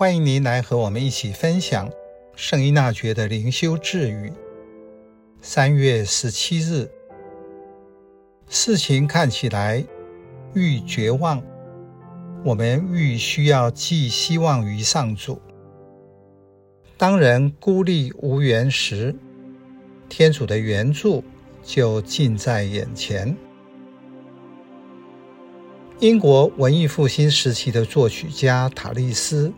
欢迎您来和我们一起分享圣依纳爵的灵修智语。三月十七日，事情看起来愈绝望，我们愈需要寄希望于上主。当人孤立无援时，天主的援助就近在眼前。英国文艺复兴时期的作曲家塔利斯。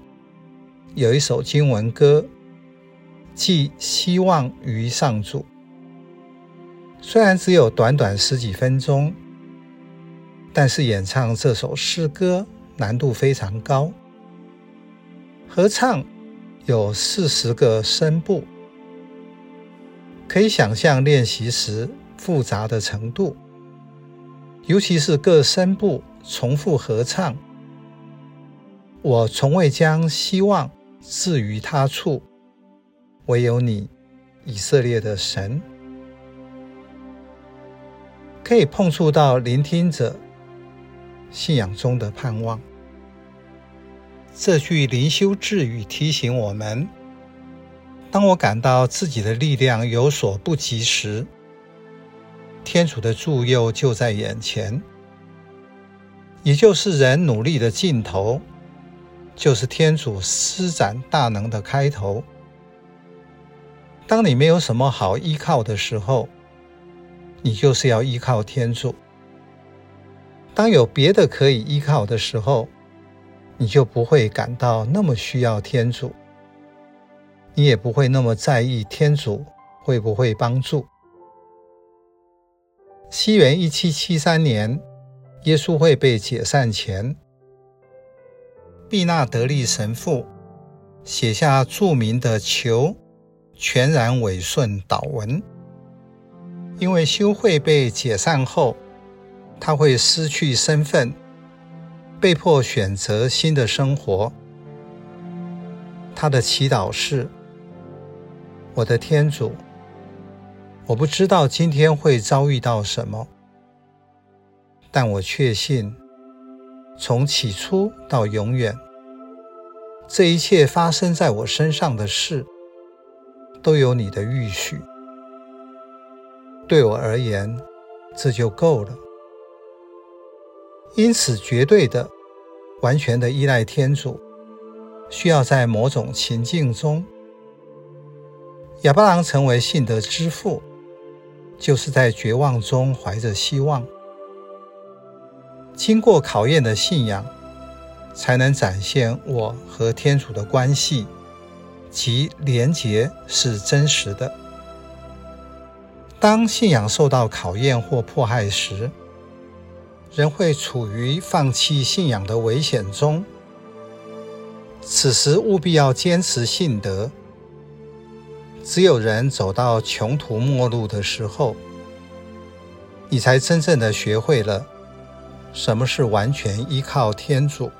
有一首经文歌，寄希望于上主。虽然只有短短十几分钟，但是演唱这首诗歌难度非常高。合唱有四十个声部，可以想象练习时复杂的程度，尤其是各声部重复合唱。我从未将希望。置于他处，唯有你，以色列的神，可以碰触到聆听者信仰中的盼望。这句灵修智语提醒我们：当我感到自己的力量有所不及时，天主的助佑就在眼前，也就是人努力的尽头。就是天主施展大能的开头。当你没有什么好依靠的时候，你就是要依靠天主；当有别的可以依靠的时候，你就不会感到那么需要天主，你也不会那么在意天主会不会帮助。西元一七七三年，耶稣会被解散前。毕纳德利神父写下著名的“求全然委顺”祷文，因为修会被解散后，他会失去身份，被迫选择新的生活。他的祈祷是：“我的天主，我不知道今天会遭遇到什么，但我确信。”从起初到永远，这一切发生在我身上的事，都有你的预许。对我而言，这就够了。因此，绝对的、完全的依赖天主，需要在某种情境中。亚巴郎成为信德之父，就是在绝望中怀着希望。经过考验的信仰，才能展现我和天主的关系及连结是真实的。当信仰受到考验或迫害时，人会处于放弃信仰的危险中。此时务必要坚持信德。只有人走到穷途末路的时候，你才真正的学会了。什么是完全依靠天主？